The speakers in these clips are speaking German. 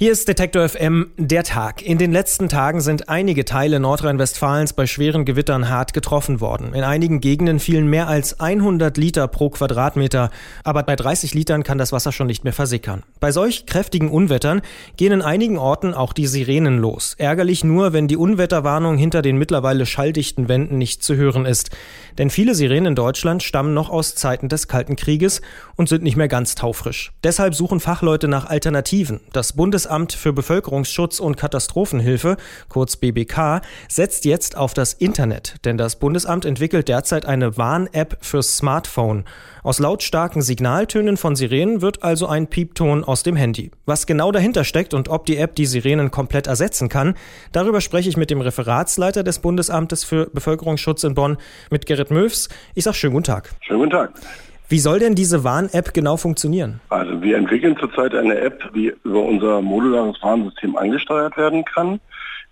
Hier ist Detektor FM der Tag. In den letzten Tagen sind einige Teile Nordrhein-Westfalens bei schweren Gewittern hart getroffen worden. In einigen Gegenden fielen mehr als 100 Liter pro Quadratmeter, aber bei 30 Litern kann das Wasser schon nicht mehr versickern. Bei solch kräftigen Unwettern gehen in einigen Orten auch die Sirenen los. Ärgerlich nur, wenn die Unwetterwarnung hinter den mittlerweile schalldichten Wänden nicht zu hören ist. Denn viele Sirenen in Deutschland stammen noch aus Zeiten des Kalten Krieges und sind nicht mehr ganz taufrisch. Deshalb suchen Fachleute nach Alternativen. Das Bundes Bundesamt für Bevölkerungsschutz und Katastrophenhilfe, kurz BBK, setzt jetzt auf das Internet, denn das Bundesamt entwickelt derzeit eine Warn-App fürs Smartphone. Aus lautstarken Signaltönen von Sirenen wird also ein Piepton aus dem Handy. Was genau dahinter steckt und ob die App die Sirenen komplett ersetzen kann, darüber spreche ich mit dem Referatsleiter des Bundesamtes für Bevölkerungsschutz in Bonn, mit Gerrit Möws. Ich sage schönen guten Tag. Schönen guten Tag. Wie soll denn diese Warn-App genau funktionieren? Also wir entwickeln zurzeit eine App, die über unser modulares Warnsystem angesteuert werden kann.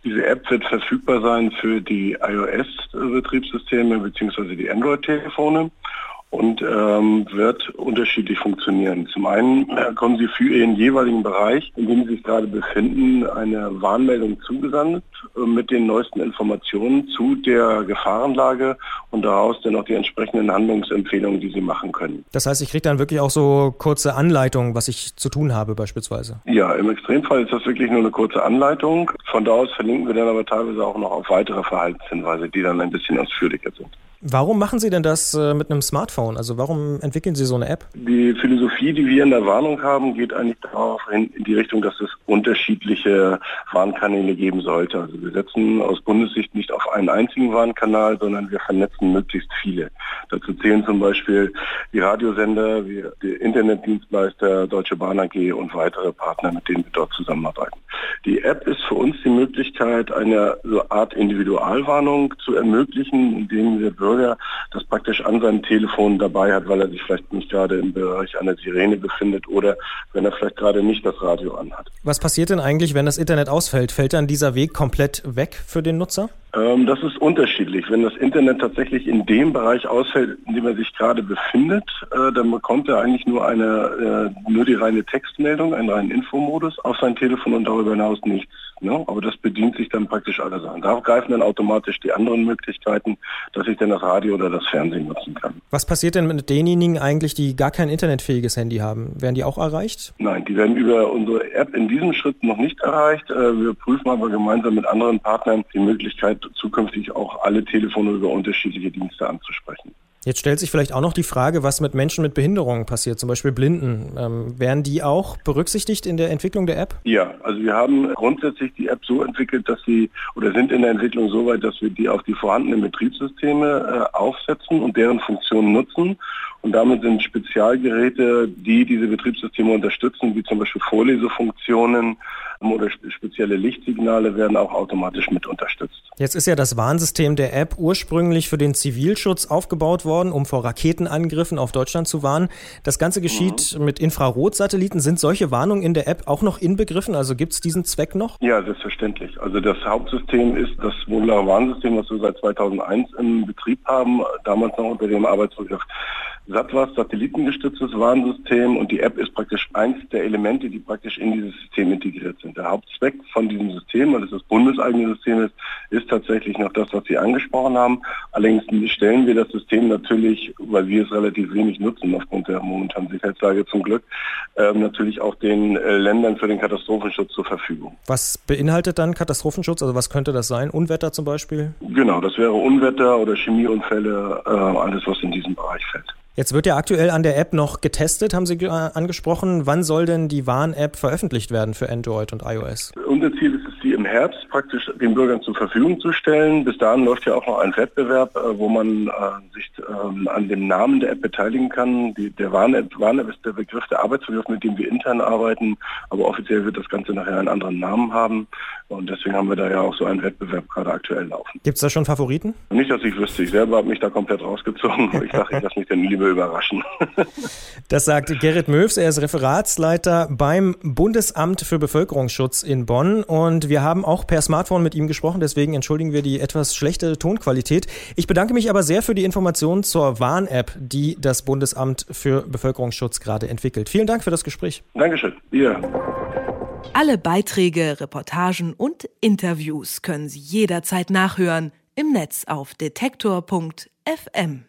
Diese App wird verfügbar sein für die iOS-Betriebssysteme bzw. die Android-Telefone und ähm, wird unterschiedlich funktionieren. Zum einen äh, kommen Sie für Ihren jeweiligen Bereich, in dem Sie sich gerade befinden, eine Warnmeldung zugesandt äh, mit den neuesten Informationen zu der Gefahrenlage und daraus dann auch die entsprechenden Handlungsempfehlungen, die Sie machen können. Das heißt, ich kriege dann wirklich auch so kurze Anleitungen, was ich zu tun habe beispielsweise? Ja, im Extremfall ist das wirklich nur eine kurze Anleitung. Von da aus verlinken wir dann aber teilweise auch noch auf weitere Verhaltenshinweise, die dann ein bisschen ausführlicher sind. Warum machen Sie denn das äh, mit einem Smartphone? Also warum entwickeln Sie so eine App? Die Philosophie, die wir in der Warnung haben, geht eigentlich darauf hin, in die Richtung, dass es unterschiedliche Warnkanäle geben sollte. Also wir setzen aus Bundessicht nicht auf einen einzigen Warnkanal, sondern wir vernetzen möglichst viele. Dazu zählen zum Beispiel die Radiosender, die Internetdienstleister, Deutsche Bahn AG und weitere Partner, mit denen wir dort zusammenarbeiten. Die App ist für uns die Möglichkeit, eine Art Individualwarnung zu ermöglichen, indem der Bürger das praktisch an seinem Telefon dabei hat, weil er sich vielleicht nicht gerade im Bereich einer Sirene befindet oder wenn er vielleicht gerade nicht das Radio anhat. Was passiert denn eigentlich, wenn das Internet ausfällt? Fällt dann dieser Weg komplett weg für den Nutzer? Ähm, das ist unterschiedlich. Wenn das Internet tatsächlich in dem Bereich ausfällt, in dem er sich gerade befindet, äh, dann bekommt er eigentlich nur eine, äh, nur die reine Textmeldung, einen reinen Infomodus auf sein Telefon und darüber hinaus nichts. Ne? Aber das bedient sich dann praktisch alle Sachen. Darauf greifen dann automatisch die anderen Möglichkeiten, dass ich dann das Radio oder das Fernsehen nutzen kann. Was passiert denn mit denjenigen eigentlich, die gar kein internetfähiges Handy haben? Werden die auch erreicht? Nein, die werden über unsere App in diesem Schritt noch nicht erreicht. Äh, wir prüfen aber gemeinsam mit anderen Partnern die Möglichkeit, zukünftig auch alle Telefone über unterschiedliche Dienste anzusprechen. Jetzt stellt sich vielleicht auch noch die Frage, was mit Menschen mit Behinderungen passiert, zum Beispiel Blinden. Ähm, werden die auch berücksichtigt in der Entwicklung der App? Ja, also wir haben grundsätzlich die App so entwickelt, dass sie oder sind in der Entwicklung so weit, dass wir die auf die vorhandenen Betriebssysteme äh, aufsetzen und deren Funktionen nutzen. Und damit sind Spezialgeräte, die diese Betriebssysteme unterstützen, wie zum Beispiel Vorlesefunktionen, oder spezielle Lichtsignale werden auch automatisch mit unterstützt. Jetzt ist ja das Warnsystem der App ursprünglich für den Zivilschutz aufgebaut worden, um vor Raketenangriffen auf Deutschland zu warnen. Das Ganze geschieht mhm. mit Infrarotsatelliten. Sind solche Warnungen in der App auch noch inbegriffen? Also gibt es diesen Zweck noch? Ja, selbstverständlich. Also das Hauptsystem ist das modulare Warnsystem, was wir seit 2001 im Betrieb haben, damals noch unter dem Arbeitsbegriff satellitengestütztes Warnsystem und die App ist praktisch eins der Elemente, die praktisch in dieses System integriert sind. Der Hauptzweck von diesem System, weil es das bundeseigene System ist, ist tatsächlich noch das, was Sie angesprochen haben. Allerdings stellen wir das System natürlich, weil wir es relativ wenig nutzen aufgrund der momentanen Sicherheitslage zum Glück, äh, natürlich auch den äh, Ländern für den Katastrophenschutz zur Verfügung. Was beinhaltet dann Katastrophenschutz? Also was könnte das sein? Unwetter zum Beispiel? Genau, das wäre Unwetter oder Chemieunfälle, äh, alles was in diesem Bereich fällt. Jetzt wird ja aktuell an der App noch getestet, haben Sie angesprochen. Wann soll denn die Warn-App veröffentlicht werden für Android und iOS? Unser Ziel ist es, Herbst praktisch den Bürgern zur Verfügung zu stellen. Bis dahin läuft ja auch noch ein Wettbewerb, äh, wo man äh, sich ähm, an dem Namen der App beteiligen kann. Die, der Warn-App Warn ist der Begriff, der Arbeitsbegriff, mit dem wir intern arbeiten, aber offiziell wird das Ganze nachher einen anderen Namen haben. Und deswegen haben wir da ja auch so einen Wettbewerb gerade aktuell laufen. Gibt es da schon Favoriten? Nicht, dass ich wüsste. Ich selber habe mich da komplett rausgezogen. ich dachte, ich lasse mich dann lieber überraschen. das sagt Gerrit Möws, er ist Referatsleiter beim Bundesamt für Bevölkerungsschutz in Bonn und wir haben auch per Smartphone mit ihm gesprochen, deswegen entschuldigen wir die etwas schlechte Tonqualität. Ich bedanke mich aber sehr für die Informationen zur Warn-App, die das Bundesamt für Bevölkerungsschutz gerade entwickelt. Vielen Dank für das Gespräch. Dankeschön. Ja. Alle Beiträge, Reportagen und Interviews können Sie jederzeit nachhören im Netz auf detektor.fm.